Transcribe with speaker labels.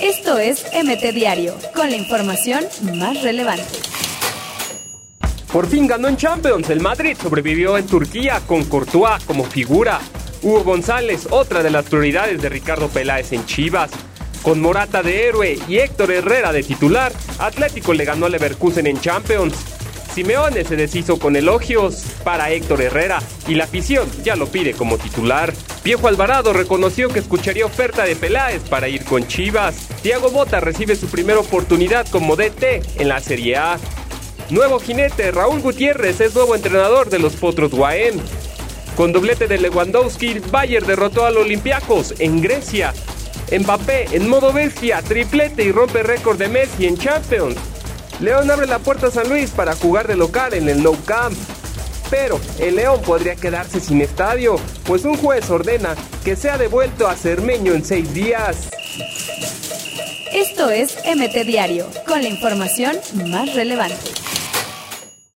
Speaker 1: Esto es MT Diario, con la información más relevante.
Speaker 2: Por fin ganó en Champions. El Madrid sobrevivió en Turquía con Courtois como figura. Hugo González, otra de las prioridades de Ricardo Peláez en Chivas. Con Morata de héroe y Héctor Herrera de titular, Atlético le ganó a Leverkusen en Champions. Simeone se deshizo con elogios para Héctor Herrera y la afición ya lo pide como titular. Viejo Alvarado reconoció que escucharía oferta de Peláez para ir con Chivas. Thiago Bota recibe su primera oportunidad como DT en la Serie A. Nuevo jinete, Raúl Gutiérrez es nuevo entrenador de los Potros Guaén. Con doblete de Lewandowski, Bayer derrotó al Olympiacos en Grecia. Mbappé en modo bestia, triplete y rompe récord de Messi en Champions. León abre la puerta a San Luis para jugar de local en el Nou Camp. Pero el León podría quedarse sin estadio, pues un juez ordena que sea devuelto a Cermeño en seis días.
Speaker 1: Esto es MT Diario, con la información más relevante.